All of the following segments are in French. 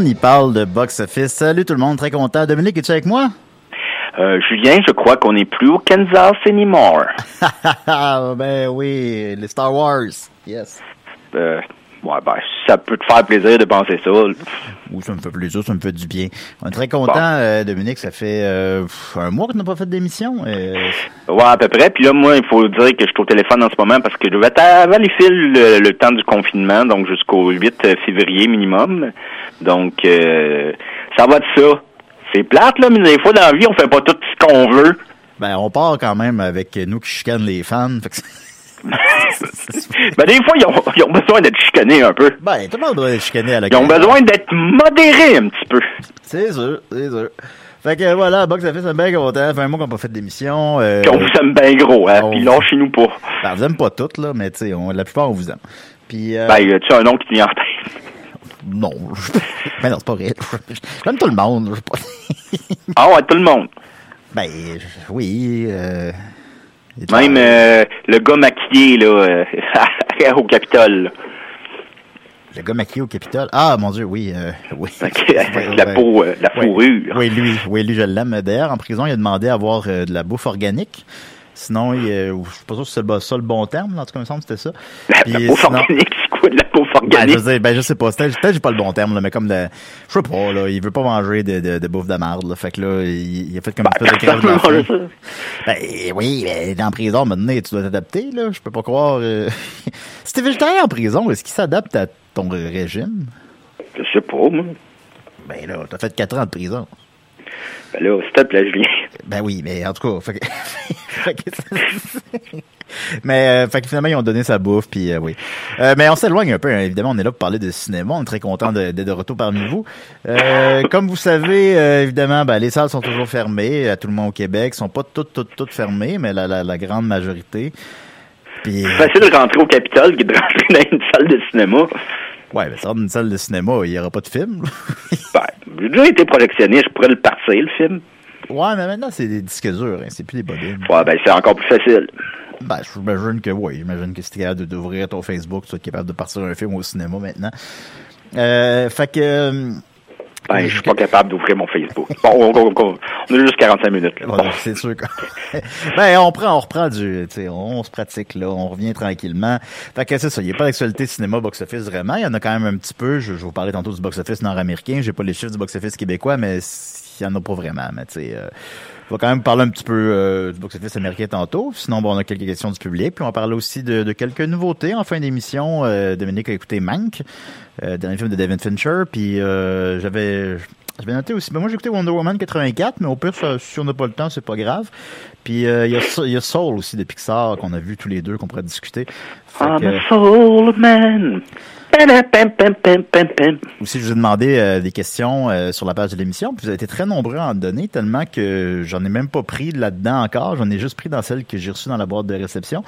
On y parle de box-office. Salut tout le monde, très content. Dominique, es-tu avec moi? Euh, Julien, je crois qu'on n'est plus au Kansas anymore. ben oui, les Star Wars. Yes. Euh, ouais, ben, ça peut te faire plaisir de penser ça. Oui, ça me fait plaisir, ça me fait du bien. On est très content, euh, Dominique. Ça fait euh, un mois que tu n'as pas fait d'émission. Euh... Ouais, à peu près. Puis là, moi, il faut dire que je suis au téléphone en ce moment parce que je vais avoir les fils le, le, temps du confinement, donc jusqu'au 8 février minimum. Donc, euh, ça va de ça. C'est plate, là, mais des fois, dans la vie, on fait pas tout ce qu'on veut. Ben, on part quand même avec nous qui chicanent les fans. ben, des fois, ils ont, ils ont besoin d'être chicanés un peu. Ben, tout le monde doit être chicané à la Ils ont besoin d'être modérés un petit peu. C'est sûr, c'est sûr. Fait que voilà, Box Office, c'est bien content. Ça fait un mois qu'on n'a pas fait d'émission. Euh, on vous aime bien gros, hein. On... Puis lâchez-nous pas. Ben, on vous aime pas toutes, là, mais tu sais, la plupart, on vous aime. Puis, euh... Ben, tu as un nom qui te vient en tête? Non. Mais non, c'est pas vrai. J'aime tout le monde. ah ouais, tout le monde. Ben, oui. Euh... Même euh, le gars maquillé, là, euh, au Capitole. Le gars maquillé au Capitole? Ah, mon Dieu, oui. Euh, oui. la peau, euh, la fourrure. Oui, lui, oui, lui, je l'aime. D'ailleurs, en prison, il a demandé à avoir euh, de la bouffe organique. Sinon, il, euh, je suis pas sûr que c'est ça le bon terme, en tout cas, il me semble que c'était ça. La, Puis, la bouffe sinon- organique, c'est Ben, je, sais, ben, je sais pas. Peut-être j'ai pas le bon terme, là, mais comme de, je sais pas, là, il veut pas manger de, de, de bouffe de marde, là. Fait que là, il, il a fait comme une espèce de crève de. Ben, oui, mais dans la prison, maintenant, tu dois t'adapter, là. Je peux pas croire, euh... si t'es végétarien en prison, est-ce qu'il s'adapte à ton régime? Je sais pas, moi. Ben là, t'as fait 4 ans de prison. Ben là, s'il te plaît, Julien. Ben oui, mais en tout cas, fait que- mais euh, fait que finalement ils ont donné sa bouffe puis euh, oui. Euh, mais on s'éloigne un peu hein. évidemment, on est là pour parler de cinéma, on est très content de- d'être de, retour parmi vous. Comme vous savez évidemment, ben, les salles sont toujours fermées à tout le monde au Québec, sont pas toutes toutes toutes fermées, mais la la, la grande majorité. Puis C'est facile de rentrer au Capitole que de rentrer dans une salle de cinéma. ouais, ben ça dans une salle de cinéma, il y aura pas de film. Ben, j'ai déjà été projectionné, je pourrais le partir, le film. ouais, mais maintenant c'est des disques durs, hein, c'est plus des bobines. Ouais, ben, c'est encore plus facile. Ben, j'imagine que oui. J'imagine que si t'es capable d'ouvrir ton Facebook, tu es capable de partir un film au cinéma maintenant. Euh, fait que... euh, Ben, je suis pas capable d'ouvrir mon Facebook. Bon, on, on- on- on a juste 45 minutes. Bon. c'est sûr que... ben, on prend, on reprend du... On, on se pratique, là. On revient tranquillement. Fait que c'est ça. Il n'y a pas d'actualité cinéma box-office vraiment. Il y en a quand même un petit peu. Je, je vous parlais tantôt du box-office nord-américain. J'ai pas les chiffres du box-office québécois, mais il y en a pas vraiment. Mais tu sais... euh, on va quand même parler un petit peu euh, du box-office américain tantôt. Sinon, bon, on a quelques questions du public. Puis on va parler aussi de, de quelques nouveautés en fin d'émission. Euh, Dominique a écouté Mank, euh, dernier film de David Fincher. Puis euh, j'avais j'avais noté aussi. Ben moi, j'ai écouté Wonder Woman 84, mais au pire, ça- si on n'a pas le temps, c'est pas grave. Puis euh, il y, a Soul- il y a Soul aussi de Pixar qu'on a vu tous les deux, qu'on pourrait discuter. Fait I'm que, a soul man. Aussi, je vous ai demandé euh, des questions euh, sur la page de l'émission, vous avez été très nombreux à en donner, tellement que j'en ai même pas pris là-dedans encore. J'en ai juste pris dans celle que j'ai reçue dans la boîte de réception.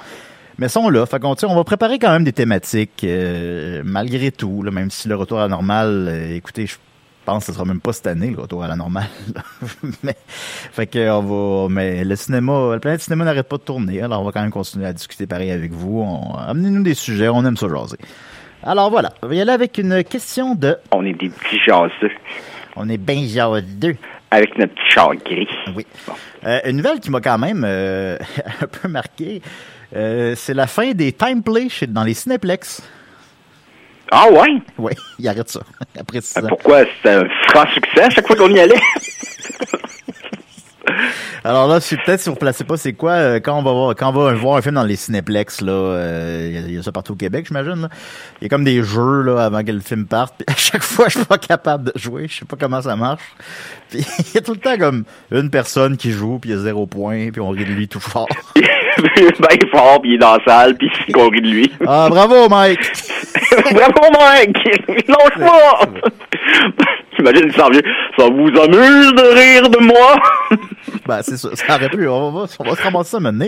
Mais sont là. Fait sais, on va préparer quand même des thématiques, euh, malgré tout, même si le retour à la normale, écoutez, je pense que ce sera même pas cette année, le retour à la normale. mais, on va, mais le cinéma, la planète cinéma n'arrête pas de tourner, alors on va quand même continuer à discuter pareil avec vous. On, amenez-nous des sujets, on aime ça jaser. Alors voilà, on va y aller avec une question de On est des petits jaseux. On est bien deux. Avec notre petit char gris. Oui. Euh, une nouvelle qui m'a quand même euh, un peu marqué, euh, c'est la fin des time play chez, dans les Cineplex. Ah ouais? Oui, il arrête ça. Après ans. pourquoi? C'était un franc succès à chaque fois qu'on y allait? Alors là, peut-être si vous ne placez pas, c'est quoi euh, quand on va voir quand on va voir un film dans les Cineplex là, euh, il y a- il y, a ça partout au Québec, j'imagine. Il y a comme des jeux là avant que le film parte. Puis à chaque fois, je suis pas capable de jouer. Je sais pas comment ça marche. Puis il y a tout le temps comme une personne qui joue, puis il y a zéro point, puis on rit de lui tout fort. ben fort, puis il est dans la salle, puis qu'on rit de lui. Ah bravo, Mike. Bravo, Mike! Lâche pas! J'imagine qu'il s'en vient. Ça vous amuse de rire de moi? Ben, c'est ça. Ça aurait pu. On va, on va se ramasser ça maintenant.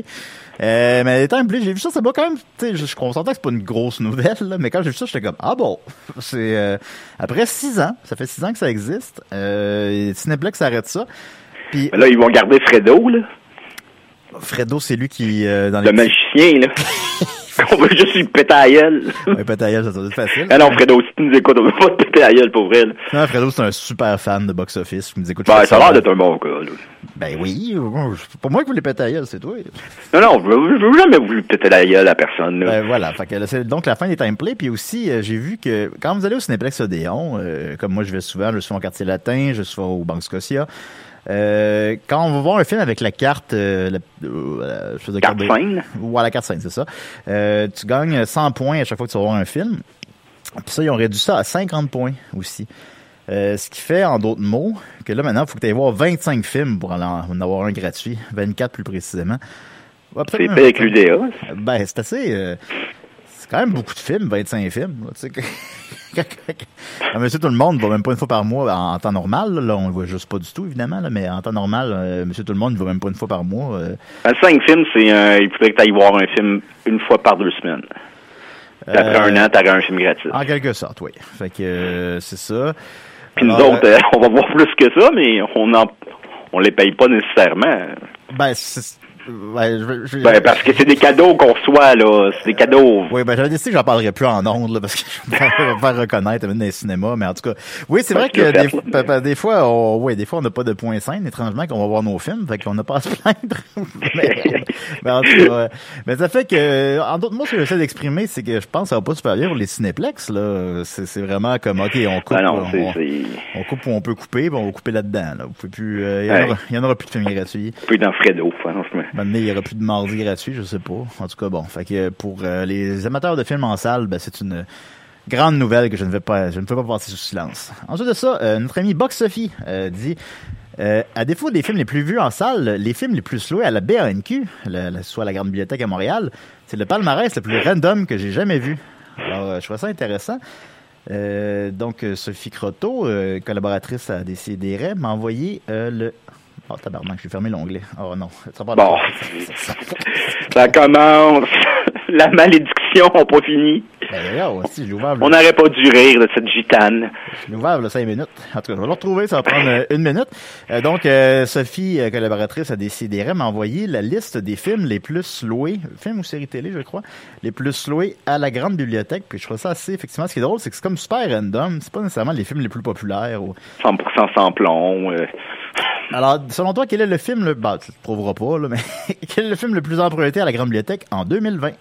Euh, mais temps plus, j'ai vu ça, ça m'a quand même, tu sais, je, je suis consentant que c'est pas une grosse nouvelle, là, mais quand j'ai vu ça, j'étais comme, ah bon, c'est, euh, après six ans, ça fait six ans que ça existe, euh, Cineplex arrête ça, puis Mais là, ils vont garder Fredo, là. Fredo, c'est lui qui, euh, dans les Le magicien, là. On veut juste lui péter à gueule. Ouais, peut-être ailleurs, ça doit être facile. Ah non, Fredo, si tu nous écoutes, on veut pas te péter à gueule, pour vrai, là. Non, Fredo, c'est un super fan de box-office, me dit, écoute, Ben, je ça a l'air d'être un bon gars, là. Ben oui, c'est pas moi qui voulais péter à gueule, c'est toi. Non, non, je veux- je veux jamais voulu péter la gueule à personne, là. Ben voilà, fait que donc la fin des timeplays. Puis aussi, euh, j'ai vu que quand vous allez au Cineplex Odéon, euh, comme moi je vais souvent, je suis au quartier latin, je suis au Banque Scotia. Euh, quand on va voir un film avec la carte, euh, la, euh, Carte de- scène. Ouais, la carte scène, c'est ça. Euh, tu gagnes 100 points à chaque fois que tu vas voir un film. Puis ça, ils ont réduit ça à 50 points aussi. Euh, ce qui fait, en d'autres mots, que là, maintenant, il faut que tu ailles voir 25 films pour en en avoir un gratuit. 24 plus précisément. Ouais, C'est pas avec l'UDA. ben, c'est assez. euh, c'est quand même beaucoup de films, 25 films. là, tu Ah, Monsieur Tout le Monde va même pas une fois par mois en, temps normal. Là, on le voit juste pas du tout, évidemment. Là, mais en temps normal, euh, Monsieur Tout le Monde ne va même pas une fois par mois. euh, Un cinq films, c'est il faudrait que tu ailles voir un film une fois par deux semaines. Puis après euh, un an, t'auras un film gratuit. En quelque sorte, oui. Fait que euh, c'est ça. Puis nous Alors, autres, euh, on va voir plus que ça, mais on en, on les paye pas nécessairement. Ben, ouais, je je Ben, parce que c'est des cadeaux qu'on reçoit, là. C'est des cadeaux. Oui, ben j'avais décidé que j'en parlerai plus en ondes, là, parce que je vais me faire, reconnaître même dans les cinémas, mais en tout cas, oui, c'est vrai tu l'as que des, fait, pa- des fois, on, oui, des fois, on n'a pas de point scène, étrangement, qu'on va voir nos films, fait qu'on n'a pas à se plaindre. mais, mais en tout cas, ouais. mais ça fait que, en d'autres mots, ce que j'essaie d'exprimer, c'est que je pense que ça va pas super bien pour les cinéplex, là. C'est, vraiment comme, ok, on coupe, Ah non, on, coupe où on peut couper, puis on va couper là-dedans, là. Vous pouvez plus, euh, il y, en Ouais. aura- il y en aura plus de films gratuits. peu dans Fredo, franchement. Maintenant, il y aura plus de mardi gratuit, je sais pas. En tout cas, bon. Fait que pour euh, les amateurs de films en salle, ben, c'est une grande nouvelle que je ne vais pas, je ne peux pas passer sous silence. Ensuite de ça, euh, notre ami Box Sophie euh, dit à défaut des films les plus vus en salle, les films les plus loués à la BANQ, soit la Grande Bibliothèque à Montréal, c'est le palmarès le plus random que j'ai jamais vu. Alors, je trouve ça intéressant. Donc, Sophie Croteau, collaboratrice à Décideret, m'a envoyé le... Oh, tabarnak, j'ai fermé l'onglet. Oh non. Ça va Bon. Ça commence. La malédiction n'a pas fini. Ben, ouvert, On n'aurait pas dû rire de cette gitane. j'ai ouvert le 5 minutes. En tout cas, je vais le retrouver, ça va prendre euh, une minute. Euh, donc, euh, Sophie, collaboratrice à Décideret, m'a envoyé la liste des films les plus loués, films ou séries télé, je crois, les plus loués à la grande bibliothèque. Puis je trouve ça assez, effectivement, ce qui est drôle, c'est que c'est comme super random. C'est pas nécessairement les films les plus populaires. ou- 100% sans plomb. Alors, selon toi, quel est le film, le... bah, tu le trouveras pas, là, mais quel est le film le plus emprunté à la grande bibliothèque en 2020?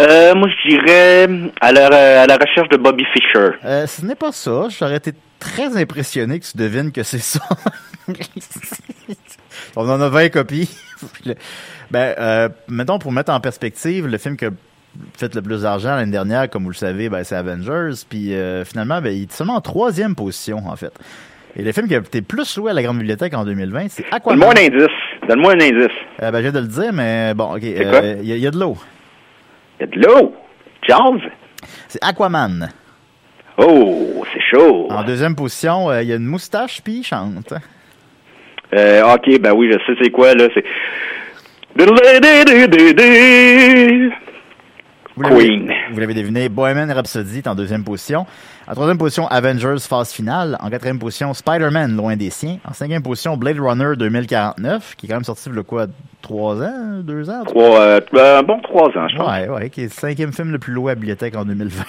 Euh, moi, je dirais à la, à la recherche de Bobby Fischer. Euh, ce n'est pas ça. J'aurais été très impressionné que tu devines que c'est ça. On en a 20 copies. ben, euh, mettons, pour mettre en perspective, le film qui a fait le plus d'argent l'année dernière, comme vous le savez, ben, c'est Avengers. Puis euh, finalement, ben, il est seulement en troisième position, en fait. Et le film qui a été plus loué à la Grande Bibliothèque en 2020, c'est Donne-moi Aquaman. un indice. Donne-moi un indice. Euh, ben, je viens de le dire, mais bon, ok. Euh, Il y, a- il y a de l'eau. Il y a de l'eau? Jazz? C'est Aquaman. Oh, c'est chaud. En deuxième position, euh, il y a une moustache, puis il chante. Euh, ok, ben oui, je sais c'est quoi, là. C'est... Vous l'avez- Queen. Vous l'avez deviné, Bohemian Rhapsody est en deuxième position. En troisième position, Avengers phase finale. En quatrième position, Spider-Man loin des siens. En cinquième position, Blade Runner 2049, qui est quand même sorti a quoi, trois ans, deux ans? Trois, euh, ben, bon, trois ans, je pense. Ouais, ouais, qui est le cinquième film le plus loué à la bibliothèque en 2020.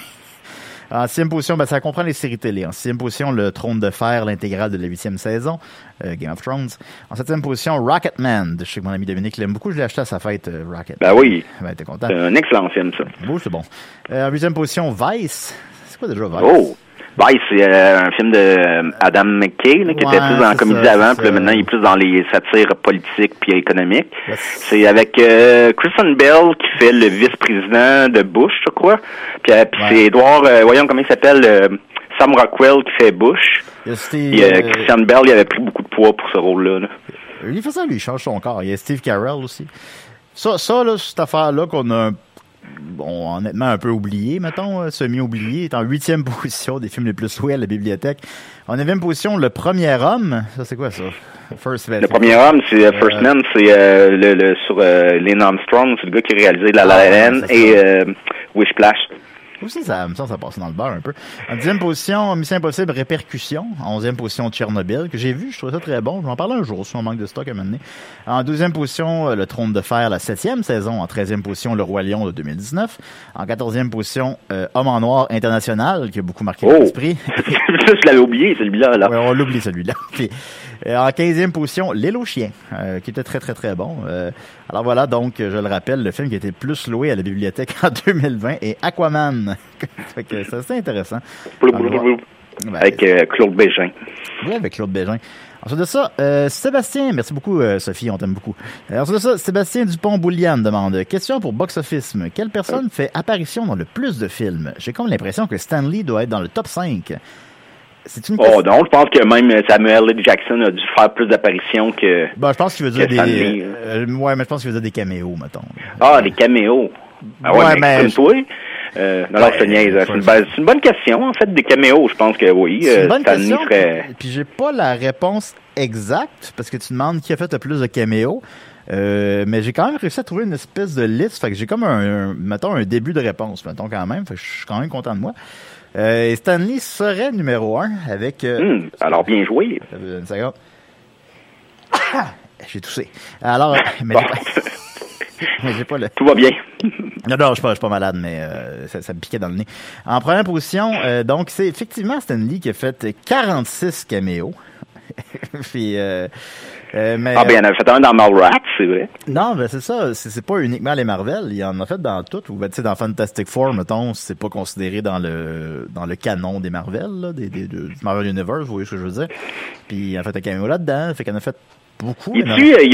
En sixième position, ben, ça comprend les séries télé. En sixième position, Le Trône de Fer, l'intégrale de la huitième saison, euh, Game of Thrones. En septième position, Rocketman. Je sais que mon ami Dominique l'aime beaucoup. Je l'ai acheté à sa fête, euh, Rocket. Ben oui. Ben, t'es content. C'est un excellent film, ça. Beau, c'est bon. Euh, en huitième position, Vice. C'est quoi déjà Vice? Oh! Vice, c'est euh, un film de euh, Adam McKay, là, qui Ouais, était plus dans la comédie ça, avant, puis là, maintenant il est plus dans les satires politiques puis économiques. Yes. C'est avec euh, Christian Bell qui fait le vice-président de Bush, je crois. Puis, euh, puis Ouais. c'est euh, voyons comment il s'appelle, Sam Rockwell qui fait Bush. Christian Bell, il avait pris beaucoup de poids pour ce rôle-là. là. il fait ça, lui, il change son corps. Il y a Steve Carell aussi. Ça, ça là, cette affaire-là qu'on a un- bon, honnêtement un peu oublié, mettons, euh, semi-oublié, est en huitième position des films les plus loués à la bibliothèque. En neuvième position, Le Premier Homme. Ça, c'est quoi ça? First Le premier homme, c'est euh, First Euh, Man, c'est euh, le, le sur euh, Lynn Armstrong, c'est le gars qui a réalisé La La Ah, Land c'est et ça. Aussi, ça, me semble que ça passe dans le beurre un peu. En dixième position, Mission Impossible Répercussion. En onzième position, Tchernobyl, que j'ai vu, je trouvais ça très bon. Je vais en parler un jour si on manque de stock à mener. En douzième position, euh, Le Trône de Fer, la septième saison. En treizième position, Le Roi Lion de 2019. En quatorzième position, euh, Homme en Noir International, qui a beaucoup marqué Oh. l'esprit. Ça, je l'avais oublié, celui-là. Là. Ouais, on l'oublie celui-là. Puis, euh, en 15e position, L'île aux chiens, euh, qui était très très très bon. Alors voilà, donc je le rappelle, le film qui a été le plus loué à la bibliothèque en 2020 est Aquaman. fait que c'est assez intéressant. Ben, Avec euh, Claude Bégin. oui, avec Claude Bégin. Ensuite de ça, euh, Sébastien, merci beaucoup euh, Sophie, on t'aime beaucoup. Ensuite de ça, Sébastien Dupont-Boulian demande Question pour Box Office. Quelle personne fait apparition dans le plus de films? J'ai comme l'impression que Stanley doit être dans le top 5. C'est une Oh non, je pense que même Samuel L. Jackson a dû faire plus d'apparitions que... Bah, je pense qu'il veut dire des. Ouais, mais je pense qu'il veut dire des caméos, mettons. Ah, des caméos. Ah ouais, Ouais, mais. Euh, Ouais, niaise. C'est une, bonne question, en fait, des caméos. Je pense que oui. C'est euh, une bonne Stanley question. ferait... Puis j'ai pas la réponse exacte parce que tu demandes qui a fait le plus de caméos. Euh, mais j'ai quand même réussi à trouver une espèce de liste. Fait que j'ai comme un, un- mettons, un début de réponse, mettons quand même. Fait que je suis quand même content de moi. Euh, et Stanley serait numéro un avec. euh, Hum, alors, bien joué. euh, Une seconde. J'ai toussé. Alors, mais Bon. j'ai pas, le. Tout va bien. Non, non, je suis pas, je suis pas malade, mais euh, ça, ça me piquait dans le nez. En première position, euh, donc, c'est effectivement Stanley qui a fait 46 caméos. Puis, euh, euh, mais, Ah, ben, il y en avait fait un dans Mallrats, c'est vrai. non, ben c'est ça. C'est pas uniquement les Marvel. Il y en a fait dans tout. Ou ben, tu sais, dans Fantastic Four, mettons, c'est pas considéré dans le dans le canon des Marvel, là, des, des, de- du Marvel Universe, vous voyez ce que je veux dire? Puis il a fait un caméo là-dedans. Fait qu'il en a fait beaucoup. Y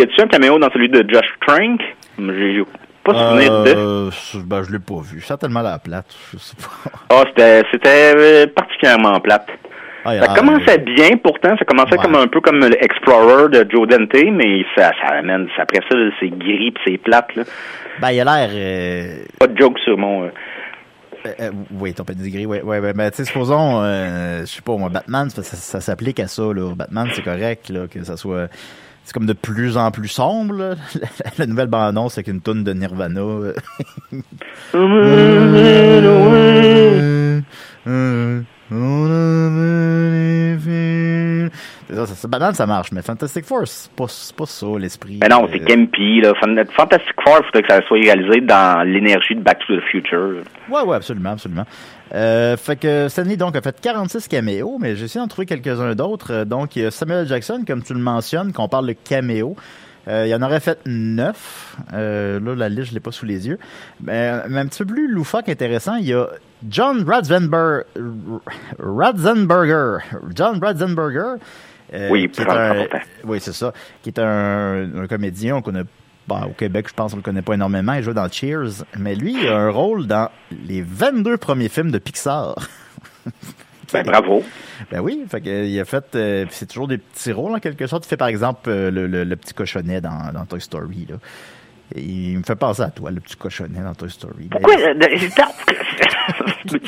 a-tu un caméo dans celui de Josh Trank? J'ai pas souvenir de... Euh, ben, je l'ai pas vu. Certainement la plate. Je sais pas. Ah, c'était c'était euh, particulièrement plate. Ah, Ça commençait bien, pourtant. Ça commençait Ouais. comme un peu comme l'Explorer de Joe Dante, mais ça, ça amène, ça- après ça, c'est gris pis c'est plate, là. Ben, il a l'air. euh, Pas de joke sur mon... euh, Euh, oui, ton pedigree, oui, ouais, ouais, mais tu sais, supposons, je sais pas, moi, Batman, ça, ça, ça s'applique à ça, là. Batman, c'est correct, là, que ça soit, c'est comme de plus en plus sombre, là. La, nouvelle bande-annonce avec une toune de Nirvana. C'est ça, ça, ça- Batman, ça marche, mais Fantastic Four, c'est pas, c'est pas ça, l'esprit. Mais non, c'est euh, campy, là. Fan- Fantastic Four, il faudrait que ça soit réalisé dans l'énergie de Back to the Future. Ouais, ouais, absolument, absolument. Euh, fait que Stanley, donc, a fait 46 caméos, mais j'ai essayé d'en trouver quelques-uns d'autres. Euh, Donc, il y a Samuel Jackson, comme tu le mentionnes, qu'on parle de caméo. Euh, il y en aurait fait 9. Euh, là, la liste, je l'ai pas sous les yeux. Mais, mais un petit peu plus loufoque, intéressant, il y a John Ratzenberger. Ratzenberger. John Ratzenberger. Euh, Oui, qui est un, oui, c'est ça. Qui est un, un comédien, on connaît Bon, au Québec, je pense qu'on le connaît pas énormément. Il joue dans Cheers. Mais lui, il a un rôle dans les 22 premiers films de Pixar. Ben, bravo. Ben oui, fait il a fait. euh, c'est toujours des petits rôles en quelque sorte. Il fait par exemple euh, le, le- le petit cochonnet dans, dans Toy Story. Là. Il me fait penser à toi, le petit cochonnet dans Toy Story. Pourquoi? Ben,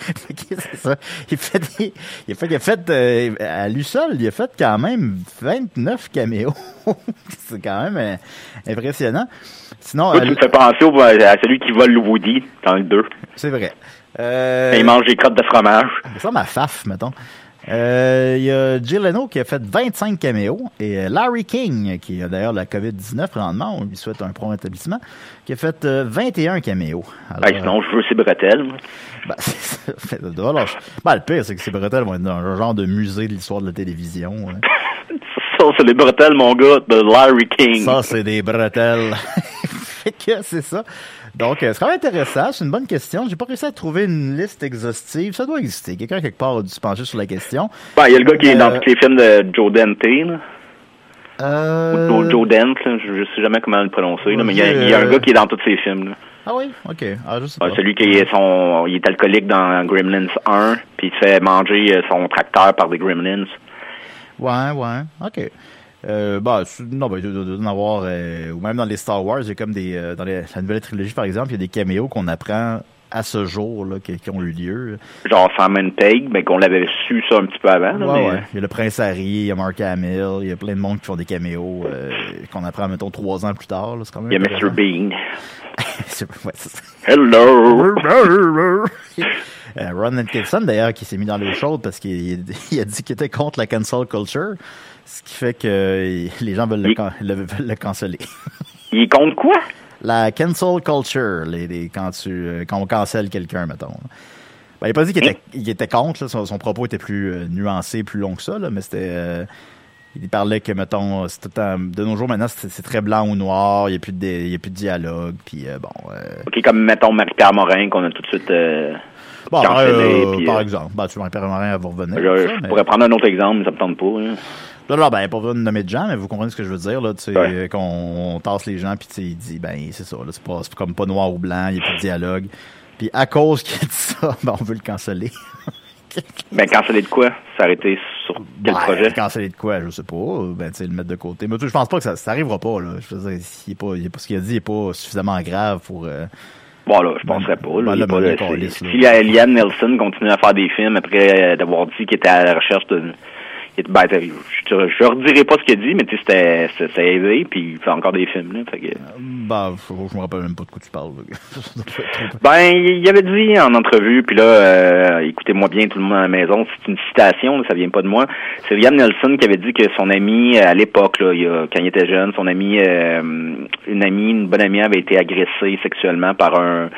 c'est ça. Il fait, des- il a fait, il a fait euh, à lui seul, il a fait quand même 29 caméos. c'est quand même euh, impressionnant. Sinon, Toi, euh, tu me fais penser au- à celui qui vole le Woody dans le 2. c'est vrai. Euh, Il mange des crottes de fromage. Ça ressemble à Faf, mettons. Euh, Il y a Jay Leno qui a fait 25 caméos et euh, Larry King, qui a d'ailleurs la COVID-19 présentement, on lui souhaite un prompt établissement, qui a fait euh, 21 caméos. Alors, Ben, sinon, je veux ces bretelles. ben, je- ben, le pire, c'est que ces bretelles vont être dans un genre de musée de l'histoire de la télévision. hein. Ça, c'est les bretelles, mon gars, de Larry King. Ça, c'est des bretelles. fait que c'est ça. Donc, euh, c'est quand même intéressant. C'est une bonne question. J'ai pas réussi à trouver une liste exhaustive. Ça doit exister. Quelqu'un quelque part a dû se pencher sur la question. Ben, il y a le gars qui est dans Euh, tous les films de Joe Dante, là. Euh... Ou Joe Dent, là. Je, sais jamais comment le prononcer, là, mais il y, a, il y a un gars qui est dans tous ces films, là. Ah oui? OK. Ah, je sais Ouais, pas. celui qui est son, il est alcoolique dans Gremlins 1, puis il se fait manger son tracteur par des Gremlins. Ouais, ouais. OK. Euh, bah, non, ben, il doit- en avoir, euh, ou même dans les Star Wars, il y a comme des, euh, dans les- la nouvelle trilogie, par exemple, il y a des caméos qu'on apprend à ce jour, là, qui, qui ont eu lieu. Genre Simon Pegg, mais qu'on l'avait su ça un petit peu avant. là, Ouais, mais- ouais. Il y a le Prince Harry, il y a Mark Hamill, il y a plein de monde qui font des caméos, euh, qu'on apprend, mettons, trois ans plus tard, là. C'est quand même Il y a Mr. Bean. Ouais. Hello! Euh, Ron Atkinson, d'ailleurs, qui s'est mis dans l'eau chaude parce qu'il il a dit qu'il était contre la cancel culture, ce qui fait que euh, les gens veulent le, Il- can- le- veulent le canceller. Quoi? La cancel culture, les, les- quand tu euh, quand on cancelle quelqu'un, mettons. Ben, il a pas dit qu'il était, il était contre, là, son, son propos était plus euh, nuancé, plus long que ça, là, mais c'était... euh, il parlait que, mettons, tout temps- de nos jours maintenant, c'est très blanc ou noir, il n'y a, plus de il y a plus de dialogue, puis euh, bon... Ok, comme mettons Marie-Pierre Morin, qu'on a tout de suite bon, cancellé. puis, par exemple, ben, tu vois, Pierre Marin, elle va revenir. je, ça, je mais- pourrais prendre un autre exemple, mais ça me tente pas. hein. Là, là, ben, pas besoin de nommer de gens, mais vous comprenez ce que je veux dire, là, tu sais, Ouais. euh, qu'on on tasse les gens, puis tu sais, il dit, ben, c'est ça, là, c'est pas, comme pas noir ou blanc, il n'y a plus de dialogue. Puis à cause qu'il a dit ça, ben, on veut le canceller. Ben, canceller de quoi? S'arrêter sur quel Ben, projet? Canceller de quoi, je sais pas, ben, tu sais, le mettre de côté. Mais tu je pense pas que ça, ça arrivera pas, là. Je veux dire, il est pas, il est pas, ce qu'il a dit est pas suffisamment grave pour, euh, Bon, là, je penserais pas. Ben, Là, là, pas- ben, calisse, là. si euh, Liam Nelson continue à faire des films après euh, d'avoir dit qu'il était à la recherche de... Ben, je, je redirai pas ce qu'il a dit, mais tu sais, c'était aidé, puis il fait encore des films. Là, fait que... ben, je, me rappelle même pas de quoi tu parles, Ben, il avait dit en entrevue, puis là, euh, écoutez-moi bien tout le monde à la maison, c'est une citation, ça vient pas de moi. C'est Liam Nelson qui avait dit que son ami, à l'époque, quand il était jeune, son ami, euh, une amie, une bonne amie avait été agressée sexuellement par un,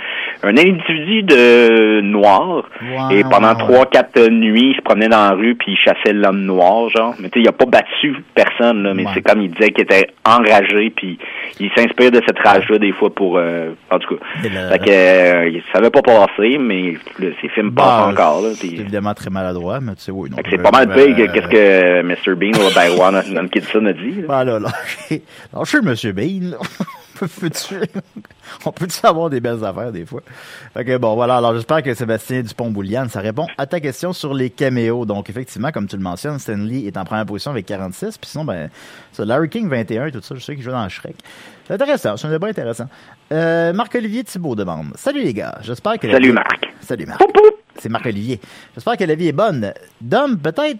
un individu de noir. Et pendant trois, quatre nuits, il se promenait dans la rue puis il chassait l'homme noir, genre. Mais tu sais, il a pas battu personne, là, mais Ouais. c'est comme il disait qu'il était enragé puis il s'inspire de cette rage-là des fois pour, euh, en tout cas. Le- Fait que, euh, il savait pas passer, mais le- ses films Ben, passent encore, là. C'est évidemment très maladroit, mais tu sais, oui, non. fait que c'est euh, pas mal euh, pire que qu'est-ce que Mr. Bean ou ben, Ron Atkinson a dit. là. Ben là, lâchez, lâchez Monsieur Bean, là. On peut-tu avoir des belles affaires des fois? Fait que bon, voilà. Alors, j'espère que Sébastien Dupont-Bouliane, ça répond à ta question sur les caméos. Donc, effectivement, comme tu le mentionnes, Stanley est en première position avec 46. Puis sinon, ben, ça, Larry King 21, tout ça, je sais qu'il joue dans Shrek. C'est intéressant, c'est un débat intéressant. Euh, Marc-Olivier Thibault demande. Salut les gars, j'espère que Salut vie- Marc. Salut Marc. C'est Marc-Olivier. J'espère que la vie est bonne. Dom, peut-être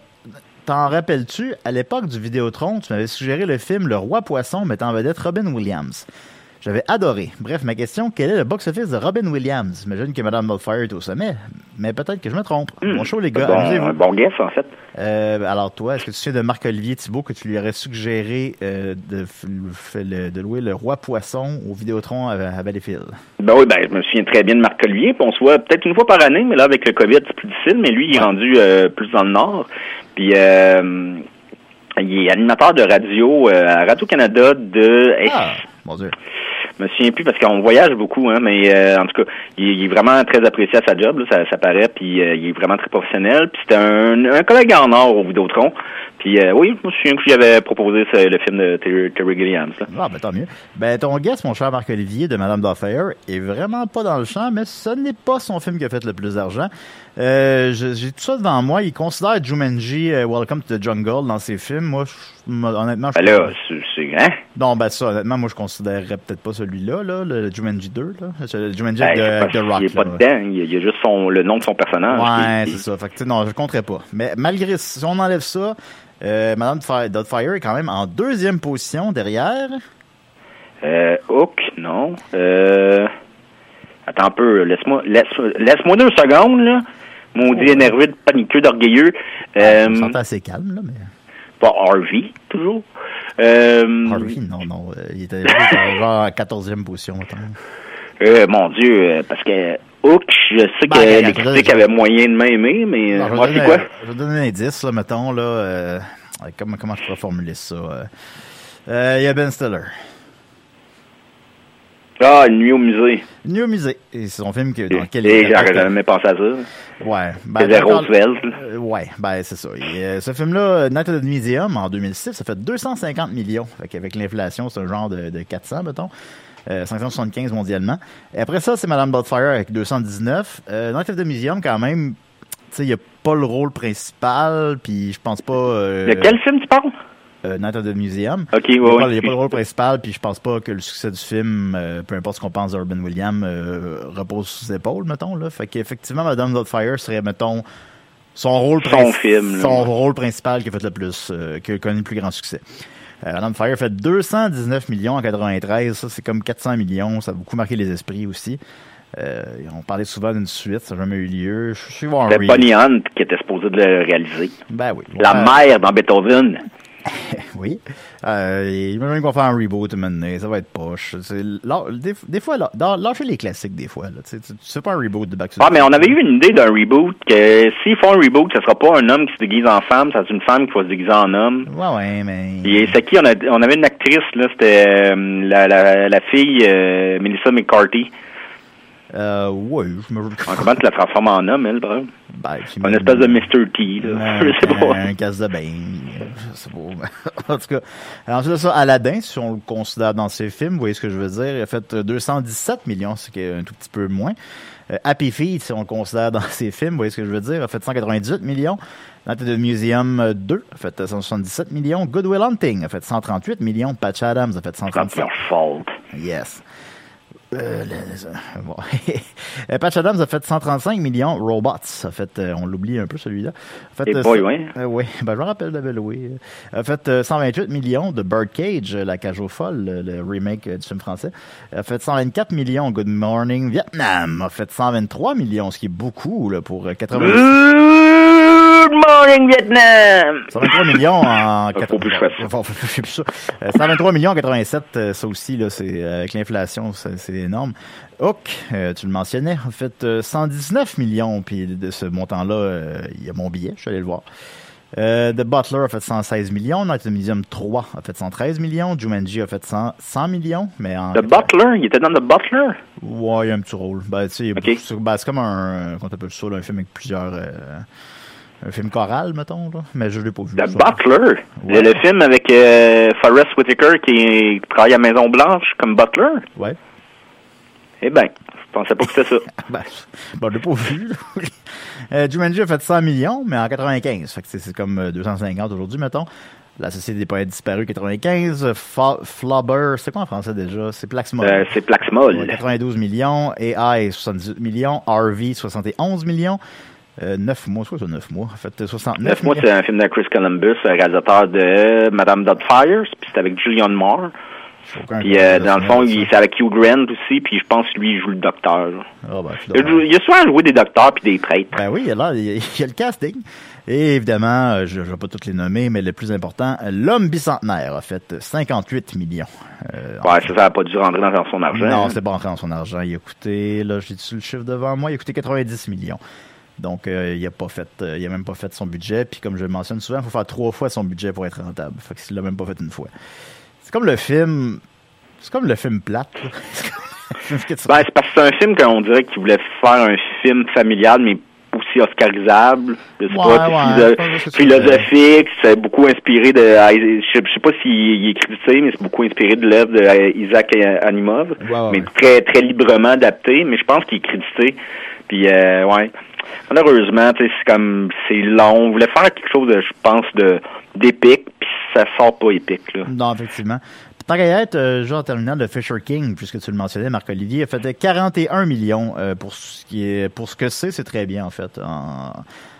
t'en rappelles-tu, à l'époque du Vidéotron, tu m'avais suggéré le film Le Roi Poisson mettant en vedette Robin Williams. J'avais adoré. Bref, ma question, quel est le box-office de Robin Williams? J'imagine que Madame Doubtfire est au sommet, mais peut-être que je me trompe. Bon show, les gars. Bon, un bon guess, en fait. Euh, alors toi, est-ce que tu sais de Marc-Olivier Thibault que tu lui aurais suggéré euh, de, f- le- de louer Le Roi Poisson au Vidéotron à, à Valleyfield? Ben oui, ben, je me souviens très bien de Marc Olivier. Puis on se voit peut-être une fois par année, mais là, avec le COVID, c'est plus difficile. Mais lui, il est rendu euh, plus dans le nord. Puis, euh, il est animateur de radio à Radio-Canada de... Ah, mon Dieu. Je me souviens plus parce qu'on voyage beaucoup, hein, mais euh, en tout cas, il, est vraiment très apprécié à sa job, là, ça, ça paraît, puis euh, il est vraiment très professionnel. Puis c'était un, un collègue en or au Vidéotron. Puis euh, oui, je me souviens que j'avais proposé ce- le film de Terry, Terry Gilliam. là. Ah, ben tant mieux. Ben, ton guest, mon cher Marc-Olivier de Madame Doubtfire, est vraiment pas dans le champ, mais ce n'est pas son film qui a fait le plus d'argent. Euh, j'ai tout ça devant moi. Il considère Jumanji euh, Welcome to the Jungle dans ses films. Moi, je- honnêtement, je Ben là, c'est... Hein? Non, ben ça, honnêtement, moi, je considérerais peut-être pas celui-là, là, le Jumanji 2, là. Le Jumanji Ben, de, pas- The Rock. il est pas là, ouais. dedans, il y a, il y a juste son, le nom de son personnage. Ouais, c'est ça. Fait que, non, je compterais pas. Mais malgré, si on enlève ça, euh, Madame Fi- Doubtfire est quand même en deuxième position derrière. Euh, Hook, non. Euh, attends un peu, laisse-moi laisse, laisse-moi deux secondes, là. Maudit énervé, de paniqueux, d'orgueilleux. Euh, Euh, sentait assez calme, là, mais... pas Harvey, toujours. Euh, Harvey, non, non. euh, il, était, genre à 14e position, mettons. euh, mon Dieu, euh, parce que Hook, je sais Ben, que les critiques avaient moyen de m'aimer, mais Non, euh, je, vais moi, donner, c'est quoi? je vais donner un indice, là, mettons, là. euh, comment, comment je pourrais formuler ça? euh, euh, Il y a Ben Stiller. Ah, nuit au musée. Nuit au musée. Et c'est son film que, dans lequel il j'aurais jamais pensé à ça. Ouais. Roosevelt. là. Euh, ouais, ben c'est ça. Et, euh, ce film-là, Night of the Museum, en 2006, ça fait 250 millions. Fait qu'avec l'inflation, c'est un genre de, de 400, mettons. Euh, 575 mondialement. Et après ça, c'est Madame Doubtfire avec 219. Euh, Night of the Museum, quand même, tu sais, il n'y a pas le rôle principal, puis je pense pas... Euh, De quel film tu parles? euh, Night of the Museum. Ok, Il n'y ouais, a, pas- il y ouais. a pas le rôle principal, puis je pense pas que le succès du film, euh, peu importe ce qu'on pense d'Urban Williams, euh, repose sous ses épaules, mettons. Là. Fait qu'effectivement, Madame Doubtfire serait, mettons, son rôle, Son film, son rôle principal qui a fait le plus, euh, qui a connu le plus grand succès. Euh, Madame Fire fait 219 millions en 93, ça c'est comme 400 millions, ça a beaucoup marqué les esprits aussi. Euh, on parlait souvent d'une suite, ça n'a jamais eu lieu. Je suis voir Bonnie Hunt qui était supposé de le réaliser. Ben oui. La mère dans Beethoven. Oui. Euh, il m'a même qu'on va faire un reboot maintenant. Ça va être poche. C'est- des, des fois, là, dans- les classiques des fois. Fais pas un reboot de Back to the Ah, mais on avait eu une idée d'un reboot que s'ils font un reboot, ce sera pas un homme qui se déguise en femme, ça sera une femme qui va se déguiser en homme. Ouais, ouais, mais. Et c'est qui? On, a, on avait une actrice là, c'était euh, la, la, la fille euh, Melissa McCarthy. Euh, ouais, je me. Ah, Comment tu la transformes en homme, elle, bro? Ben, Une espèce de Mr. T, là. Je sais pas. Un, casse de bain. Je sais pas. en tout cas, ensuite de ça, Aladdin, si on le considère dans ses films, vous voyez ce que je veux dire, il a fait euh, 217 millions, ce qui est un tout petit peu moins. Euh, Happy Feet, si on le considère dans ses films, vous voyez ce que je veux dire, a fait 198 millions. Night of the Museum euh, 2 a fait euh, 177 millions. Good Will Hunting a fait 138 millions. Patch Adams a fait C'est 137. leur faute. Yes. Euh, le- bon. Euh, Patch Adams a fait 135 millions. Robots a fait, euh, on l'oublie un peu celui-là. A fait, euh, boy, ouais. euh, oui, ben, je me rappelle de Louis. A fait euh, 128 millions de Birdcage, La Cage aux Folles, le, le remake du film français. A fait 124 millions Good Morning Vietnam. A fait 123 millions, ce qui est beaucoup là, pour euh, 80. Good morning, Vietnam! 123 millions en Faut plus ça. Euh, 123 millions en 87, euh, ça aussi là, c'est euh, avec l'inflation, c'est énorme. Hook, euh, tu le mentionnais, en fait euh, 119 millions, puis de ce montant-là, euh, il y a mon billet, je suis allé le voir. Euh, The Butler a fait 116 millions, Night of the Museum 3 a fait 113 millions, Jumanji a fait 100, 100 millions, mais en The Butler, il était dans The Butler? Ouais, il y a un petit rôle. Ben, tu sais, ben, c'est comme un, comment t'appelles ça, là, un film avec plusieurs, un film choral, mettons, là. Mais je l'ai pas vu. The ça. Butler? Ouais. Le, le film avec euh, Forrest Whitaker qui travaille à Maison Blanche comme Butler? Ouais. Eh ben, je pensais pas que c'était ça. Ben, bon, je l'ai pas vu. euh, Jumanji a fait 100 millions, mais en 95. Fait que c'est- comme euh, 250 aujourd'hui, mettons. La Société des poètes disparus, 95. Euh, Fa- Flubber, c'est quoi en français déjà? C'est Plaxmol. Euh, c'est Plaxmol. Ouais, 92 millions. AI, 78 millions. RV, 71 millions. Euh, 9 mois, ça, 9 mois? En fait, 69 Neuf mois, millions. c'est un film de Chris Columbus, un réalisateur de Madame Doubtfire, puis c'est avec Julianne Moore. Puis euh, dans le fond, c'est avec Hugh Grant aussi, puis je pense que lui, il joue le docteur. Ah, ben, Il, il a souvent joué des docteurs puis des traîtres. Ben oui, il y a, là, il y a- il y a le casting. Et évidemment, euh, je ne vais pas toutes les nommer, mais le plus important, l'homme bicentenaire a fait 58 millions. Euh, Ouais, ça, n'a pas dû rentrer dans son argent. Non, c'est pas entré dans son argent. Il a coûté, là, j'ai dessus le chiffre devant moi, il a coûté 90 millions. Donc, euh, il a pas fait, euh, il a même pas fait son budget. Puis, comme je le mentionne souvent, il faut faire trois fois son budget pour être rentable. Fait qu'il l'a même pas fait une fois. C'est comme le film, c'est comme le film plate. C'est Ben, c'est parce que c'est un film qu'on dirait qu'il voulait faire un film familial, mais aussi oscarisable. Je sais Ouais, pas, philo- philosophique. C'est beaucoup inspiré de. Je sais, pas s'il est crédité, mais c'est beaucoup inspiré de l'œuvre de Isaac Asimov. Ouais, ouais, mais très très librement adapté. Mais je pense qu'il est crédité. Puis euh, ouais. Malheureusement, c'est comme c'est long. On voulait faire quelque chose de, je pense, de d'épique, puis ça sort pas épique là. Non, effectivement. Y être, euh, genre en terminant, le Fisher King, puisque tu le mentionnais, Marc-Olivier, a fait 41 millions euh, pour ce qui pour ce que c'est, c'est très bien en fait.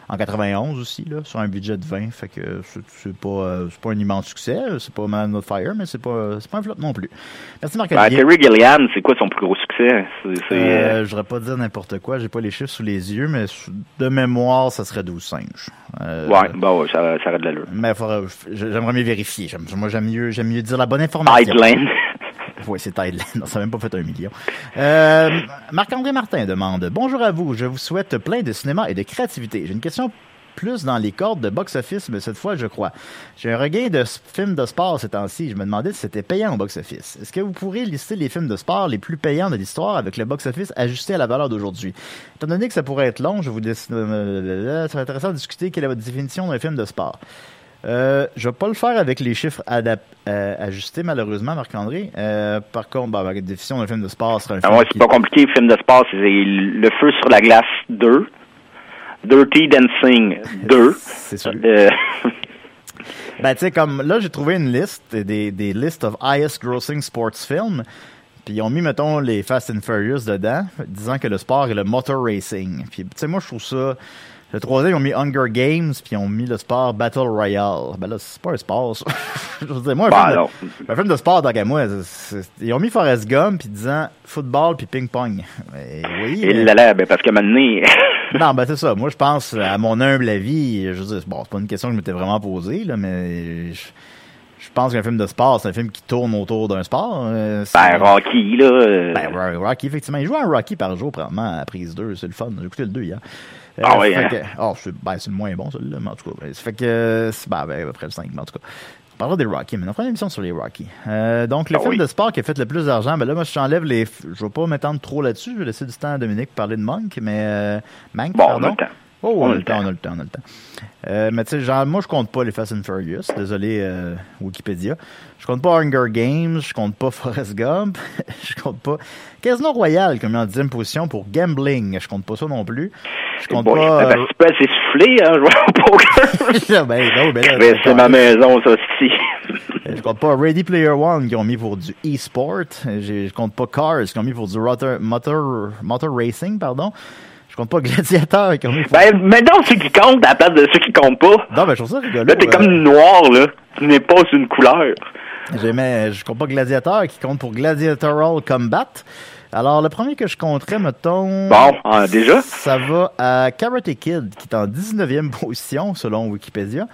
En 91 aussi, là, sur un budget de 20. Fait que c'est pas, euh, c'est pas un immense succès. C'est pas Man of Fire, mais c'est pas, c'est pas un flop non plus. Merci Marc ben, Terry Gilliam, c'est quoi son plus gros succès? C'est, euh, je voudrais pas dire n'importe quoi. J'ai pas les chiffres sous les yeux, mais de mémoire, ça serait 12 singes. Euh, ouais, bah ouais, ça, ça aurait de l'allure. Mais j'aimerais mieux vérifier. Moi, j'aime mieux, j'aime mieux dire la bonne information. Oui, c'est Thailand. Ça n'a même pas fait un million. Euh, Marc-André Martin demande Bonjour à vous. Je vous souhaite plein de cinéma et de créativité. J'ai une question plus dans les cordes de box-office, mais cette fois, je crois. J'ai un regain de films de sport ces temps-ci. Je me demandais si c'était payant au box-office. Est-ce que vous pourriez lister les films de sport les plus payants de l'histoire avec le box-office ajusté à la valeur d'aujourd'hui? Étant donné que ça pourrait être long, je vous dis, euh, ça intéressant de discuter quelle est votre définition d'un film de sport. Euh, je vais pas le faire avec les chiffres euh, ajustés, malheureusement, Marc-André. Euh, par contre, bah, avec la définition d'un film de sport, ce un ah film. Ah c'est pas compliqué. Film de sport, c'est Le Feu sur la glace 2, Dirty Dancing 2. c'est sûr. Euh, ben, tu sais, comme là, j'ai trouvé une liste des, des listes of highest grossing sports films. Puis ils ont mis, mettons, les Fast and Furious dedans, disant que le sport est le motor racing. Puis, tu sais, moi, je trouve ça le troisième, ils ont mis Hunger Games, puis ils ont mis le sport Battle Royale. Ben là, c'est pas un sport, ça. je veux dire, moi, un, bah, film, de, un film de sport, tant moi, ils ont mis Forrest Gump, puis disant football, puis ping-pong. Oui. Il l'a l'air, ben parce que maintenant... non, ben c'est ça. Moi, je pense, à mon humble avis, je veux dire, bon, c'est pas une question que je m'étais vraiment posée, là, mais... Je, pense qu'un film de sport, c'est un film qui tourne autour d'un sport. Euh, ben, Rocky, là. Euh. Ben, Rocky, effectivement. Il joue un Rocky par jour, probablement, à prise 2. C'est le fun. J'ai écouté le 2 hier. Ah oui, hein? oh, c'est ben, le moins bon, celui-là, mais en tout cas. Ça fait que, ben, ben, après le 5, mais en tout cas. On parlera des Rockies, mais on fera une émission sur les Rockies. Euh, donc, le ah film de sport qui a fait le plus d'argent, ben là, moi, je t'enlève les. Je vais pas m'étendre trop là-dessus. Je vais laisser du temps à Dominique pour parler de Monk, mais. Euh, Mank, bon, pardon. Le temps. Oh, on, a le temps, on a le temps, on a le temps. Euh, mais tu sais, genre, moi, je compte pas les Fast and Furious. Désolé, euh, Wikipédia. Je compte pas Hunger Games. Je compte pas Forrest Gump. je compte pas Casino Royale, comme en dixième position pour gambling. Je compte pas ça non plus. Je compte bon, pas. Ben, tu peux soufflé, hein, au poker. ben, non, ben, là, ben, c'est ma maison, ça, aussi. je compte pas Ready Player One, qui ont mis pour du e-sport. Je compte pas Cars, qui ont mis pour du motor, motor racing, pardon. Je compte pas Gladiateur qui ont mis. Ben, maintenant, ceux qui comptent à la place de ceux qui comptent pas. Non, ben, je trouve ça rigolo. Là, t'es comme euh. noir, là. Tu n'es pas une couleur. J'aimais, je compte pas Gladiateur qui compte pour Gladiatoral Combat. Alors, le premier que je compterais, mettons. Bon, ah, déjà? Ça va à Karate Kid, qui est en 19e position, selon Wikipédia.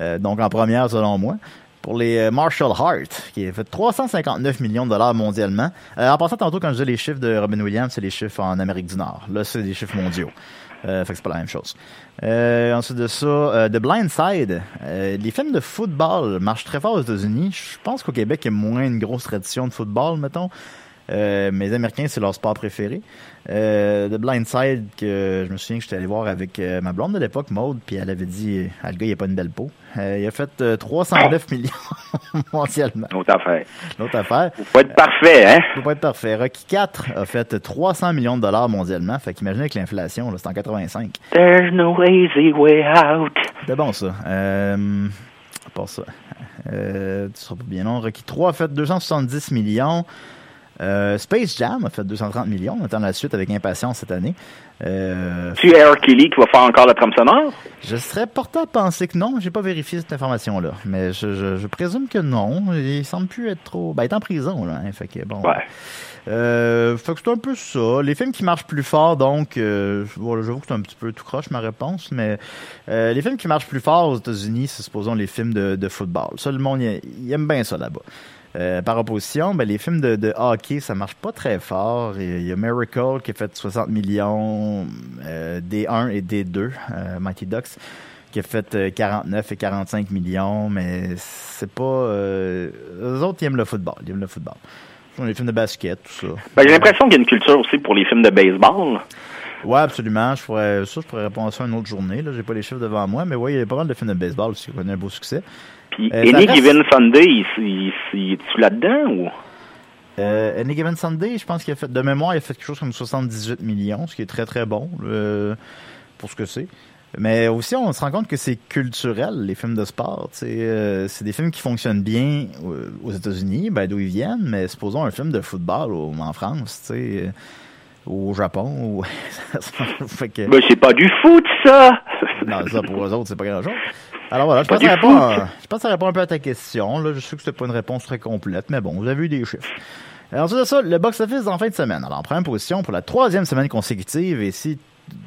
Euh, donc, en première, selon moi pour les euh, Marshall Hart, qui a fait 359 millions de dollars mondialement. Euh, en passant tantôt, quand je disais les chiffres de Robin Williams, c'est les chiffres en Amérique du Nord. Là, c'est des chiffres mondiaux. Euh, fait que c'est pas la même chose. Euh, ensuite de ça, euh, The Blind Side. les films de football marchent très fort aux États-Unis. Je pense qu'au Québec, il y a moins une grosse tradition de football, mettons. Euh, mais les Américains, c'est leur sport préféré. Euh, The Blind Side, que je me souviens que j'étais allé voir avec euh, ma blonde de l'époque, Maude, puis elle avait dit ah, le gars, il a pas une belle peau. il a fait 309 millions mondialement. L'autre affaire. L'autre affaire. Faut pas être parfait, hein? Faut pas être parfait. Rocky 4 a fait 300 millions de dollars mondialement. Fait qu'imaginez que l'inflation, c'est en 85. There's no easy way out. C'est bon, ça. Euh, pas ça. Euh, tu seras pas bien long. Rocky 3 a fait 270 millions. Euh, Space Jam a fait 230 millions. On attend la suite avec impatience cette année. Euh, tu es Kelly qui va faire encore la trame sonore? Je serais porté à penser que non. J'ai pas vérifié cette information-là. Mais je, présume que non. Il semble plus être trop. Ben, il est en prison, là. Hein, fait que bon. Ouais. Euh, fait que c'est un peu ça. Les films qui marchent plus fort, donc, euh, j'avoue que c'est un petit peu tout croche ma réponse, mais euh, les films qui marchent plus fort aux États-Unis, c'est supposons les films de, football. Ça, le monde, il aime bien ça là-bas. Euh, par opposition, ben, les films de, hockey, ça marche pas très fort. Il y a Miracle qui a fait 60 millions, euh, D1 et D2, euh, Mighty Ducks, qui a fait 49 et 45 millions, mais c'est pas... les autres, ils aiment le football. Ils aiment le football. Les films de basket, tout ça. Ben, j'ai l'impression qu'il y a une culture aussi pour les films de baseball. Oui, absolument. Je pourrais, ça, je pourrais répondre à ça une autre journée. Là, j'ai pas les chiffres devant moi, mais oui, il y a pas mal de films de baseball aussi qui ont un beau succès. Puis euh, Any Given Sunday, il, il, tu là-dedans ou? Euh, Any Given Sunday, je pense qu'il a fait, de mémoire, il a fait quelque chose comme 78 millions, ce qui est très très bon euh, pour ce que c'est. Mais aussi, on se rend compte que c'est culturel, les films de sport. Euh, c'est des films qui fonctionnent bien aux États-Unis, ben, d'où ils viennent, mais supposons un film de football en France. sais au Japon. Ou... fait que... Ben, c'est pas du foot, ça! non, ça, pour eux autres, c'est pas grand-chose. Alors voilà, je pense, que ça répond, je pense que ça répond un peu à ta question. Là, je sais que c'était pas une réponse très complète, mais bon, vous avez eu des chiffres. Alors, ensuite de ça, le box-office en fin de semaine. Alors, en première position pour la troisième semaine consécutive, et si,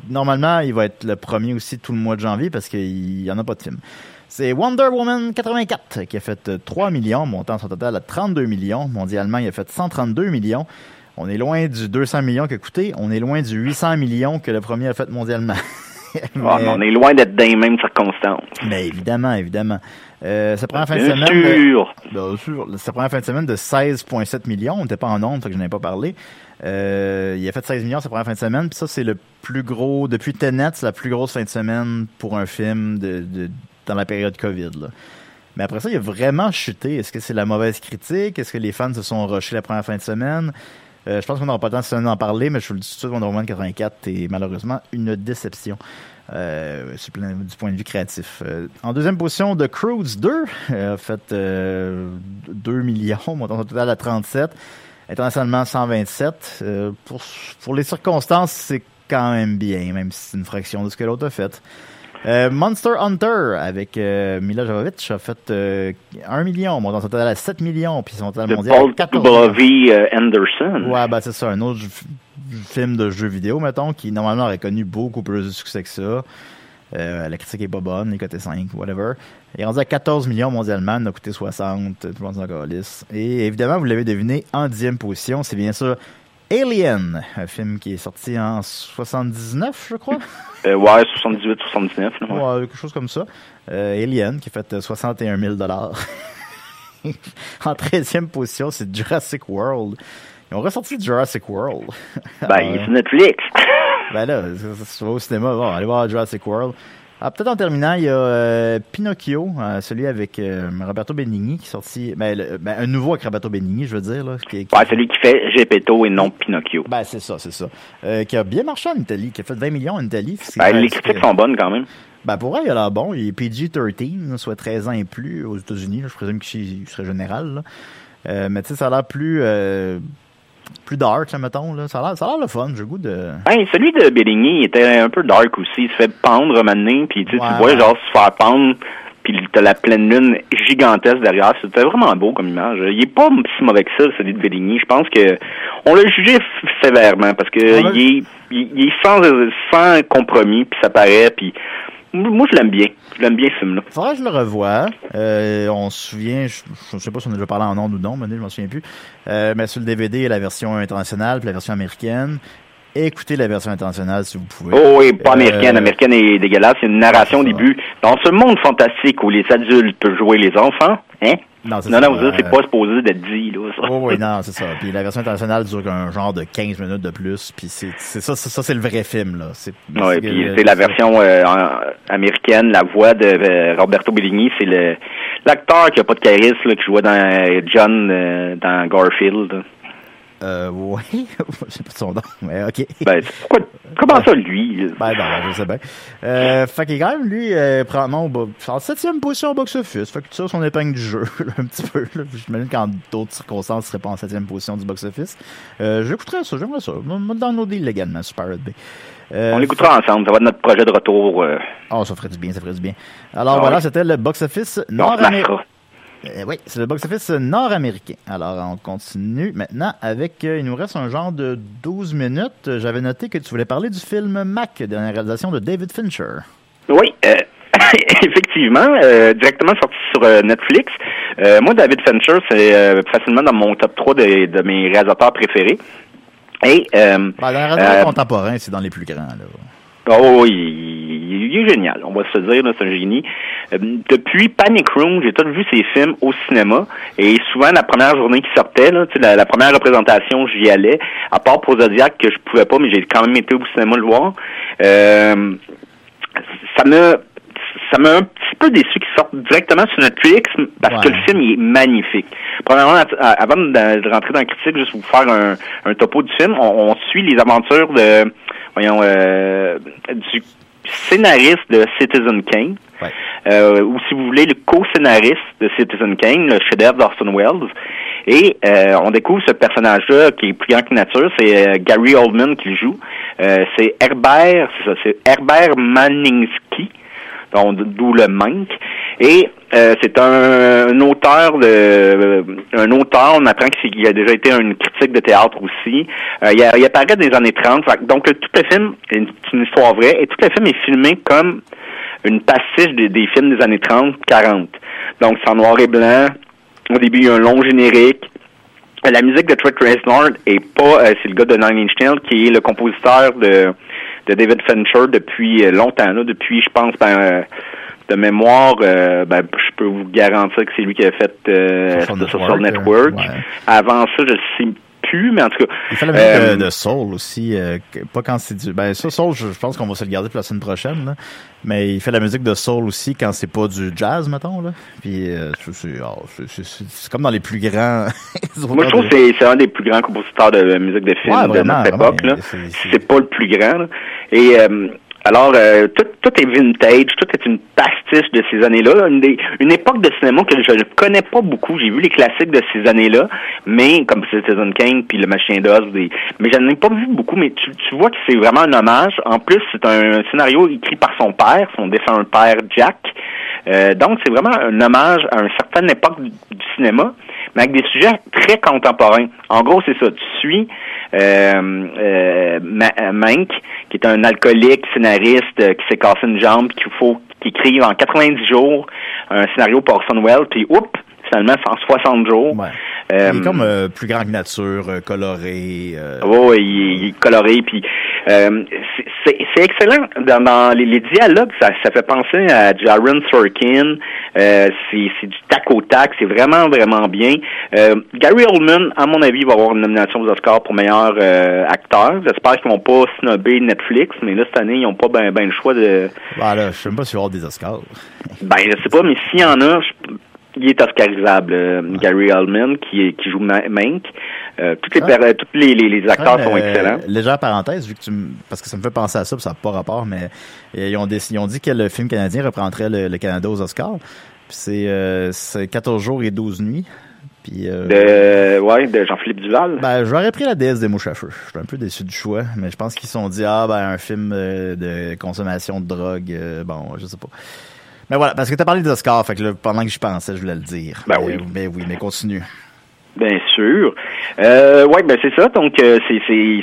normalement, il va être le premier aussi tout le mois de janvier parce qu'il y en a pas de film. C'est Wonder Woman 84 qui a fait 3 millions, montant son total à 32 millions. Mondialement, il a fait 132 millions. On est loin du 200 millions qu'a coûté. On est loin du 800 millions que le premier a fait mondialement. on est loin d'être dans les mêmes circonstances. Mais évidemment, évidemment. Euh, sa première fin de semaine. Sûr. De, bien sûr. Sa première fin de semaine de 16,7 millions. On n'était pas en nombre, fait que je n'ai pas parlé. Euh, il a fait 16 millions sa première fin de semaine. Puis ça, c'est le plus gros. Depuis Tenet, c'est la plus grosse fin de semaine pour un film de, de dans la période COVID. Là. Mais après ça, il a vraiment chuté. Est-ce que c'est la mauvaise critique? Est-ce que les fans se sont rushés la première fin de semaine? Euh, je pense qu'on n'aura pas le temps d'en parler, mais je vous le dis tout de suite, Wonder Woman 84 est malheureusement une déception. Euh, du point de vue créatif. Euh, en deuxième position, The Cruise 2 a fait 2 millions, montant total à 37. Internationalement, 127. pour, pour les circonstances, c'est quand même bien, même si c'est une fraction de ce que l'autre a fait. Euh, Monster Hunter avec euh, Mila Jovovich a fait euh, 1 million, montant total à 7 millions, puis son total mondial Paul 14 euh, Anderson. Ouais, ben c'est ça, un autre film de jeu vidéo, mettons, qui normalement aurait connu beaucoup plus de succès que ça. la critique est pas bonne, les côtés 5, whatever. Il est rendu à 14 millions mondialement, il a coûté 60, tout le monde s'en Et évidemment, vous l'avez deviné, en dixième position, c'est bien sûr Alien, un film qui est sorti en 79, je crois. Euh, ouais, 78, 79. ouais. quelque chose comme ça. Euh, Alien, qui a fait 61 000 dollars. en 13e position, c'est Jurassic World. Ils ont ressorti Jurassic World. ben, c'est Netflix. ben là, c'est au cinéma. Bon, allez voir Jurassic World. Ah, peut-être en terminant, il y a euh, Pinocchio, euh, celui avec euh, Roberto Benigni qui est sorti, ben, ben, un nouveau avec Roberto Benigni, je veux dire. Là, qui, Ouais, celui qui fait Gepetto et non Pinocchio. Ben, c'est ça, c'est ça. qui a bien marché en Italie, qui a fait 20 millions en Italie. Ben, les critiques sont bonnes quand même. Ben, pour elle, il a l'air bon. Il est PG-13, soit 13 ans et plus aux États-Unis. Je présume qu'il serait général. mais tu sais, ça a l'air plus plus dark, là, mettons. Là. Ça a l'air le fun, j'ai goût de... Ben, celui de Bellini était un peu dark aussi. Il se fait pendre maintenant, puis tu vois genre se faire pendre, puis t'as la pleine lune gigantesque derrière. C'était vraiment beau comme image. Il est pas si mauvais que ça, celui de Bellini. Je pense que on l'a jugé sévèrement, parce que il, est, il, est sans, sans compromis, puis ça paraît, puis moi, je l'aime bien. Je l'aime bien, ce film-là. Faudrait que je le revoie. Euh, on se souvient, je, ne sais pas si on a déjà parlé en nom ou non, mais je m'en souviens plus. Euh, mais sur le DVD, il y a la version internationale puis la version américaine. Écoutez la version internationale si vous pouvez. Oh oui, pas américaine. Euh, américaine est dégueulasse. Il y a une narration au début. Dans ce monde fantastique où les adultes peuvent jouer les enfants, hein? Non, non, non, vous c'est pas supposé d'être dit, là, ça. Oh, oui, non, c'est ça. Puis la version internationale dure un genre de 15 minutes de plus. Puis c'est ça, ça c'est le vrai film, là. Oui, puis c'est la version euh, américaine, la voix de euh, Roberto Bellini, c'est le l'acteur qui a pas de charisme, là, qui jouait dans John dans Garfield. Euh, oui, je sais pas son nom, mais ok. Ben, comment ça, lui? Ben, non, je sais bien. Euh, fait qu'il est quand même, lui, euh, probablement en septième position au box-office. Fait que tu sais son épingle du jeu, un petit peu. J'imagine qu'en d'autres circonstances, il serait pas en septième position du box-office. Euh, j'écouterais ça, j'aimerais ça. Dans nos deals légalement, Super B. Euh, on l'écoutera ensemble, ça va être notre projet de retour. Euh... Oh, ça ferait du bien, ça ferait du bien. Alors ah voilà, c'était le box-office nord-américain. Euh, oui, c'est le box-office nord-américain. Alors, on continue maintenant avec. Euh, il nous reste un genre de 12 minutes. J'avais noté que tu voulais parler du film Mac, dernière réalisation de David Fincher. Oui, euh, effectivement, directement sorti sur Netflix. moi, David Fincher, c'est facilement dans mon top 3 de, mes réalisateurs préférés. Et, euh, ben, réalisateur contemporain, c'est dans les plus grands. Là. Oh oui, il, est génial, on va se dire, c'est un génie. Euh, depuis Panic Room, j'ai tout vu ses films au cinéma et souvent la première journée qui sortait, là, la, la première représentation, j'y allais. À part pour Zodiac que je pouvais pas, mais j'ai quand même été au cinéma le voir. Euh, ça me ça m'a un petit peu déçu qu'il sorte directement sur Netflix parce que le film est magnifique. Premièrement, avant de, rentrer dans la critique, juste pour vous faire un, un topo du film, on, on suit les aventures de voyons, euh, du scénariste de Citizen Kane, euh, ou si vous voulez, le co-scénariste de Citizen Kane, le chef-d'œuvre d'Orson Welles. Et on découvre ce personnage-là qui est plus grand que nature, c'est Gary Oldman qui le joue. c'est Herbert, c'est ça, c'est Herbert Manningsky d'où le manque. Et euh, c'est un, auteur de euh, un auteur, on apprend qu'il a déjà été une critique de théâtre aussi. Euh, il, a, apparaît dans les années 30. Donc tout le film est une, histoire vraie et tout le film est filmé comme une pastiche des, films des années 30, 40. Donc c'est en noir et blanc. Au début, il y a un long générique. La musique de Trent Reznor est pas, c'est le gars de Nine Inch qui est le compositeur de de David Fincher depuis euh, longtemps, là, depuis, je pense, ben, euh, de mémoire, euh, ben, je peux vous garantir que c'est lui qui a fait euh, Social Network. Avant ça, je sais mais en tout cas. Il fait la musique de, Soul aussi, pas quand c'est du. Ben ça, Soul, je, pense qu'on va se le garder pour la semaine prochaine. Là. Mais il fait la musique de Soul aussi quand c'est pas du jazz, mettons. Là. Puis oh, c'est comme dans les plus grands. Moi, je trouve que c'est un des plus grands compositeurs de musique de film de notre époque. C'est pas le plus grand. Et euh, alors, euh, tout, tout est vintage, tout est une pastiche de ces années-là. Une, une époque de cinéma que je ne connais pas beaucoup. J'ai vu les classiques de ces années-là, mais comme Citizen Kane puis Le Machin d'Oz, mais je n'en ai pas vu beaucoup. Mais tu, tu vois que c'est vraiment un hommage. En plus, c'est un scénario écrit par son père, son défunt père Jack. Euh, donc, c'est vraiment un hommage à une certaine époque du, cinéma, mais avec des sujets très contemporains. En gros, c'est ça. Tu suis euh, euh, Mank, qui est un alcoolique scénariste euh, qui s'est cassé une jambe, qu'il faut qu'il écrive en 90 jours un scénario pour Orson Welles, puis oups, finalement, c'est en 60 jours. Ouais. Euh, il est comme euh, plus grand que nature, euh, coloré. Oui, il, est coloré, puis c'est excellent. Dans, les, dialogues, ça, ça fait penser à Jaron Sorkin. c'est du tac au tac, c'est vraiment, vraiment bien. Gary Oldman, à mon avis, va avoir une nomination aux Oscars pour meilleur acteur. J'espère qu'ils vont pas snobber Netflix, mais là, cette année, ils n'ont pas ben, ben le choix de... Voilà, je sais même pas si y aura des Oscars. ben, je sais pas, mais s'il y en a, il est oscarisable, euh, Gary Oldman, qui, qui joue Mank. Euh, toutes les, ah. tous les, les, acteurs sont excellents. légère parenthèse, vu que tu parce que ça me fait penser à ça, ça n'a pas rapport, mais ils ont, ils ont dit que le film canadien reprendrait le, Canada aux Oscars. Puis c'est 14 jours et 12 nuits. Puis, de, ouais, de Jean-Philippe Duval. Ben, j'aurais pris la déesse des mouches à feu. Je suis un peu déçu du choix, mais je pense qu'ils se sont dit, ah, ben, un film de consommation de drogue, bon, je sais pas. Mais voilà, parce que tu as parlé des Oscars, fait que pendant que j'y pensais, je voulais le dire. Ben oui. Mais oui, mais continue. Bien sûr. Euh, ouais, ben c'est ça. Donc euh, c'est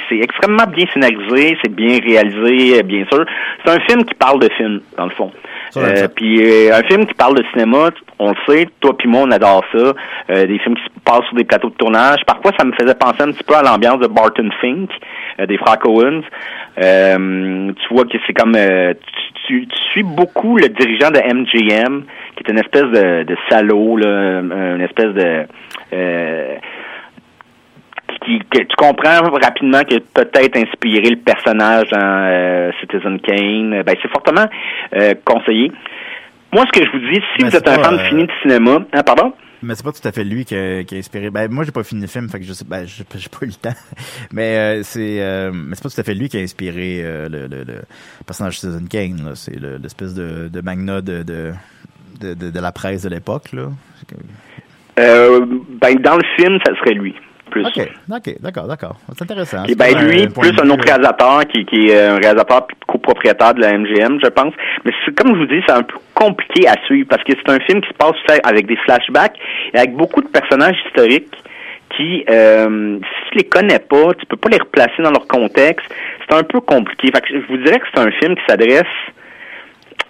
c'est extrêmement bien scénarisé, c'est bien réalisé, euh, bien sûr. C'est un film qui parle de film dans le fond. Euh, puis euh, un film qui parle de cinéma, on le sait, toi puis moi on adore ça. des films qui se passent sur des plateaux de tournage. Parfois ça me faisait penser un petit peu à l'ambiance de Barton Fink, des frères Coens. tu vois que c'est comme tu, tu, suis beaucoup le dirigeant de MGM, qui est une espèce de, de salaud, là, une espèce de euh, qui, que tu comprends rapidement qu'il a peut-être inspiré le personnage dans euh, Citizen Kane. Ben, c'est fortement euh, conseillé. Moi, ce que je vous dis, si vous êtes un fan fini de cinéma, hein, pardon? Mais c'est pas tout à fait lui qui a, qui a inspiré. Ben moi j'ai pas fini le film, fait que je sais, ben j'ai pas eu le temps. Mais euh, c'est, euh, mais c'est pas tout à fait lui qui a inspiré euh, le, le, le, personnage de Citizen Kane. C'est l'espèce de, de magna de de, de, de, la presse de l'époque là. ben dans le film, ça serait lui. OK, OK, d'accord, d'accord. C'est intéressant. Et ben lui, plus un autre réalisateur qui, qui est un réalisateur copropriétaire de la MGM, je pense. Mais comme je vous dis, c'est un peu compliqué à suivre parce que c'est un film qui se passe avec des flashbacks et avec beaucoup de personnages historiques qui, euh, si tu les connais pas, tu peux pas les replacer dans leur contexte. C'est un peu compliqué. Fait que je vous dirais que c'est un film qui s'adresse.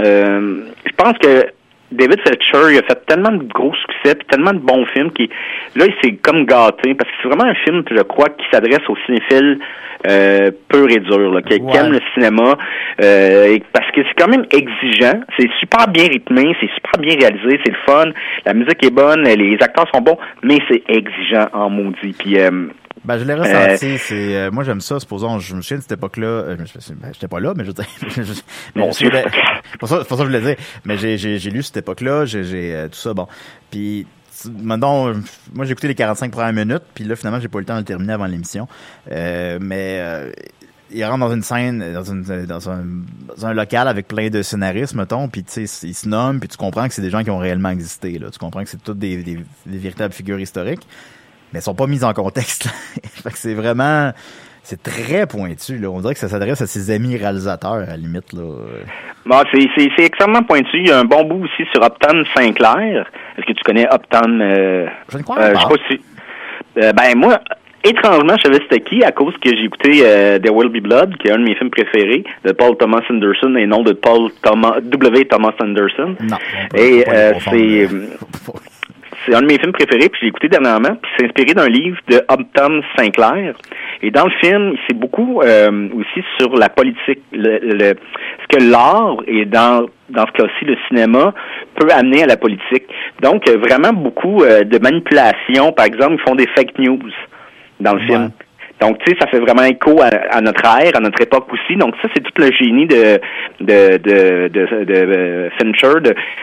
Euh, je pense que David Fletcher, il a fait tellement de gros succès, puis tellement de bons films, qui là, il s'est comme gâté, parce que c'est vraiment un film, je crois, qui s'adresse aux cinéphiles euh, pur et dur, là, qui, aiment le cinéma, euh, parce que c'est quand même exigeant, c'est super bien rythmé, c'est super bien réalisé, c'est le fun, la musique est bonne, les acteurs sont bons, mais c'est exigeant en maudit. Puis euh, ben, je l'ai ressenti. Euh, c'est, euh, moi, j'aime ça. Supposons, je me souviens de cette époque-là. Euh, ben, j'étais pas là, mais je, je, mais pour ça, pour ça, je voulais dire. Mais j'ai, j'ai, j'ai lu cette époque-là. J'ai, j'ai tout ça. Bon. Puis, maintenant, moi, j'ai écouté les 45 premières minutes. Puis là, finalement, j'ai pas eu le temps de le terminer avant l'émission. mais il rentre dans une scène, dans, une, dans, un, dans un local avec plein de scénaristes, mettons, puis tu sais, ils se nomment, puis tu comprends que c'est des gens qui ont réellement existé. Là. Tu comprends que c'est toutes des, des, des véritables figures historiques. Mais sont pas mises en contexte. fait que c'est vraiment c'est très pointu. Là. On dirait que ça s'adresse à ses amis réalisateurs, à la limite. Là. Bon, c'est, extrêmement pointu. Il y a un bon bout aussi sur Upton Sinclair. Est-ce que tu connais Upton? Euh, je ne crois euh, pas. Je sais pas si... Euh, ben, moi, étrangement, je savais c'était qui à cause que j'ai écouté euh, There Will Be Blood, qui est un de mes films préférés, de Paul Thomas Anderson et non de Paul Thomas, W. Thomas Anderson. Non. Et euh, c'est... C'est un de mes films préférés, puis j'ai écouté dernièrement, puis c'est inspiré d'un livre de Upton Sinclair. Et dans le film, c'est beaucoup euh, aussi sur la politique, le, le, ce que l'art et dans dans ce cas-ci le cinéma peut amener à la politique. Donc vraiment beaucoup euh, de manipulation. Par exemple, ils font des fake news dans le film. Donc, tu sais, ça fait vraiment écho à, à notre ère, à notre époque aussi. Donc, ça, c'est tout le génie de de de, de, de, euh, Fincher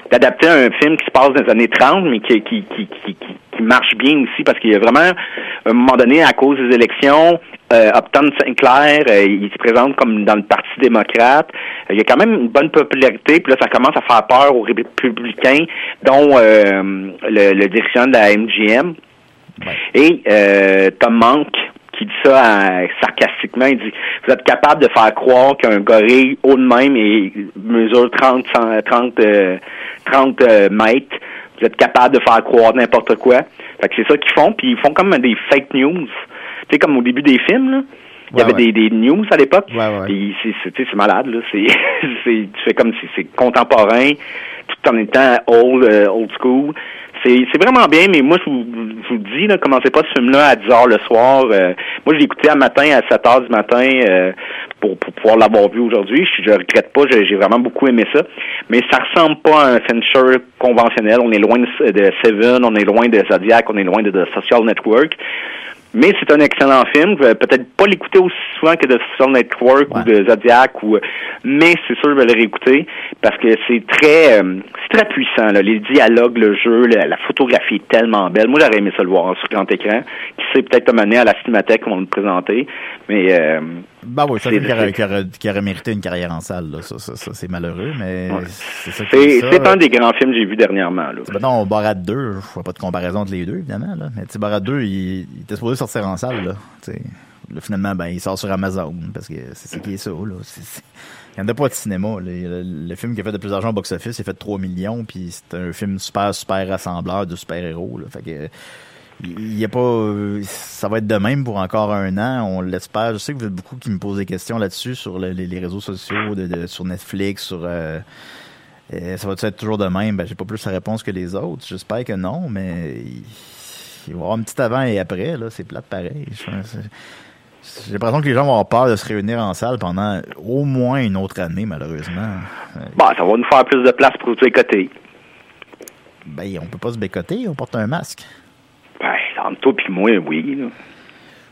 d'adapter un film qui se passe dans les années 30, mais qui qui qui qui, qui, marche bien aussi parce qu'il y a vraiment à un moment donné, à cause des élections, euh, Upton Sinclair, euh, il se présente comme dans le Parti démocrate. Euh, il y a quand même une bonne popularité, puis là, ça commence à faire peur aux républicains, dont euh, le, le dirigeant de la MGM. Et euh, Tom Mank, qui dit ça euh, sarcastiquement, il dit Vous êtes capable de faire croire qu'un gorille haut de même et mesure 30, cent- 30, euh, 30 euh, mètres, vous êtes capable de faire croire n'importe quoi. Fait que c'est ça qu'ils font, puis ils font comme des fake news. Tu sais, comme au début des films, là. Il y Ouais, avait ouais. des, des news à l'époque. Ouais, c'est, malade, là. C'est, c'est, tu fais comme si c'est contemporain, tout en étant old, euh, old school. C'est, vraiment bien, mais moi, je vous, je vous dis, là, commencez pas ce film-là à 10 heures le soir. Euh, moi, je l'ai écouté à matin, à 7 heures du matin, euh, pour, pour pouvoir l'avoir vu aujourd'hui. Je, je regrette pas, j'ai, vraiment beaucoup aimé ça. Mais ça ressemble pas à un Fincher conventionnel. On est loin de, de Seven, on est loin de Zodiac, on est loin de Social Network. Mais c'est un excellent film. Je vais peut-être pas l'écouter aussi souvent que de Social Network Ouais. ou de Zodiac, ou, mais c'est sûr que je vais le réécouter parce que c'est très, euh, c'est très puissant. Là. Les dialogues, le jeu, la, la photographie est tellement belle. Moi, j'aurais aimé ça le voir sur grand écran. Qui sait peut-être mener à la cinémathèque, on va le présenter. Mais euh, Ben oui, ça C'est- qu'il aurait, qu'il aurait- mérité une carrière en salle. Là. Ça, ça, ça, c'est malheureux, mais Ouais. c'est qui un des grands films que j'ai vu dernièrement. Là. Ben non, Borat 2, je vois pas de comparaison entre les deux, évidemment. Là. Mais tu sais, Borat 2, il, il était supposé sortir en salle. Là. Là, finalement, ben, il sort sur Amazon parce que c'est ça qui est ça. Là. Il n'y en a pas de cinéma. Le, le film qui a fait le plus d'argent au box-office, il a fait 3 millions, puis c'est un film super, super rassembleur de super-héros. là. Fait que il y a pas ça va être de même pour encore un an on l'espère. Je sais que vous êtes beaucoup qui me posent des questions là-dessus sur le- les, les réseaux sociaux de, de- sur Netflix sur euh, euh, ça va être toujours de même? Ben j'ai pas plus la réponse que les autres. J'espère que non mais il, il va y avoir un petit avant et après là. C'est plate pareil. J'ai l'impression que les gens vont avoir peur de se réunir en salle pendant au moins une autre année malheureusement. Bon, ça va nous faire plus de place pour tous les côtés. ben on peut pas se bécoter on porte un masque Ben, entre toi puis moi, oui. là.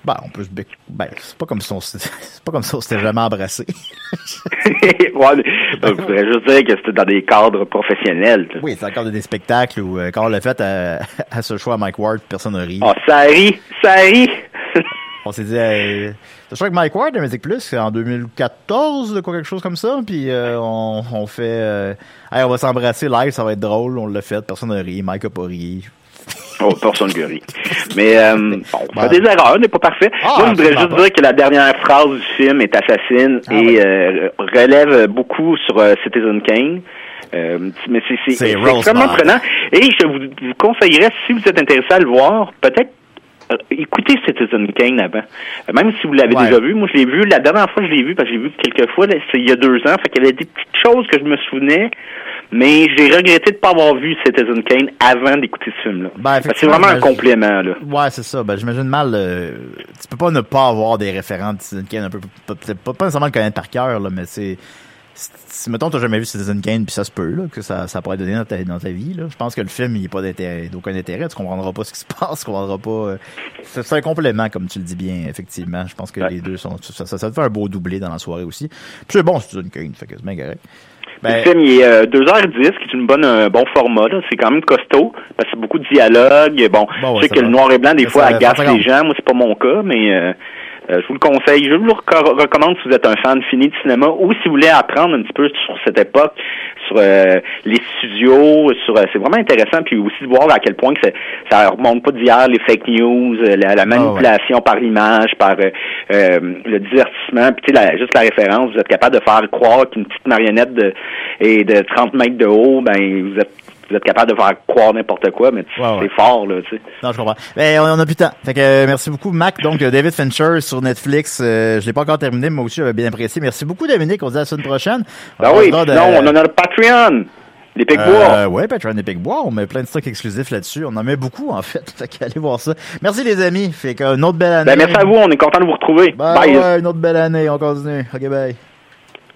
ben on peut se ben c'est pas comme si on s'était- c'est pas comme si on s'était jamais embrassé ouais, mais, je voudrais juste dire que c'était dans des cadres professionnels. Oui, c'est encore des spectacles où euh, quand on l'a fait à, à ce choix à Mike Ward, personne n'a ri. Ah, ça rit, ça rit. On s'est dit, euh, ce choix avec Mike Ward de Music Plus, c'est en 2014, quoi, quelque chose comme ça. Puis euh, on, on fait, euh, Hey, on va s'embrasser live, ça va être drôle. On l'a fait, personne n'a ri, Mike a pas ri. Oh, personne ne rit. Mais euh, bon, on Ouais. fait des erreurs, on n'est pas parfait. Ah, Moi, je voudrais juste dire que la dernière phrase du film est assassine Ah, et euh, relève beaucoup sur euh, Citizen Kane. Euh, mais c'est extrêmement prenant. Et je vous, vous conseillerais, si vous êtes intéressé à le voir, peut-être euh, écoutez Citizen Kane avant. Euh, Même si vous l'avez Ouais. déjà vu, moi je l'ai vu, la dernière fois je l'ai vu, parce que je l'ai vu quelques fois, là, c'est il y a deux ans, fait qu'il y avait des petites choses que je me souvenais, mais j'ai regretté de pas avoir vu Citizen Kane avant d'écouter ce film-là. Ben, c'est vraiment un je- complément, là. Ouais, c'est ça. Ben, j'imagine mal. euh, tu peux pas ne pas avoir des référents de Citizen Kane un peu. Pas, pas, nécessairement le connaître par cœur, là, mais c'est. Si, mettons, t'as jamais vu Citizen Kane, puis ça se peut, là, que ça, ça pourrait donner dans ta, dans ta vie, là. Je pense que le film, il n'y a pas d'intérêt, d'aucun intérêt. Tu comprendras pas ce qui se passe, tu comprendras pas. euh, c'est c'est un complément, comme tu le dis bien, effectivement. Je pense que Ouais. les deux sont. Ça, ça, ça te fait un beau doublé dans la soirée aussi. Puis c'est bon, Citizen Kane, fait que c'est bien correct. Ben, le film, il est euh, 2h10, qui est une bonne, un bon format. là. C'est quand même costaud, parce que c'est beaucoup de dialogue. Bon, Bon, ouais, je sais que va. le noir et blanc, des Ça, fois, agace les gens. Moi, c'est pas mon cas, mais euh, Euh, je vous le conseille. Je vous le recommande si vous êtes un fan fini de cinéma ou si vous voulez apprendre un petit peu sur cette époque, sur euh, les studios, sur c'est vraiment intéressant. Puis aussi de voir à quel point que ça remonte pas d'hier les fake news, la, la ah manipulation par l'image, par le divertissement. Puis tu sais, juste la référence, vous êtes capable de faire croire qu'une petite marionnette de, et de 30 mètres de haut, ben vous êtes vous êtes capable de faire croire n'importe quoi, mais c'est fort, là, tu sais. Non, je comprends. Ben, on, a plus de temps. Fait que, euh, merci beaucoup, Mac. Donc, euh, David Fincher sur Netflix. Euh, je l'ai pas encore terminé, mais moi aussi, j'avais bien apprécié. Merci beaucoup, Dominique. On se dit à la semaine prochaine. Ben oui, non, on en a le Patreon. Les Pic-Bois. Euh, ouais, Patreon des Pic-Bois. On met plein de stocks exclusifs là-dessus. On en met beaucoup, en fait. Fait qu'allez voir ça. Merci, les amis. Fait qu'une autre belle année. Ben, merci à vous. On est content de vous retrouver. bye. Ouais, une autre belle année. On continue. OK, bye.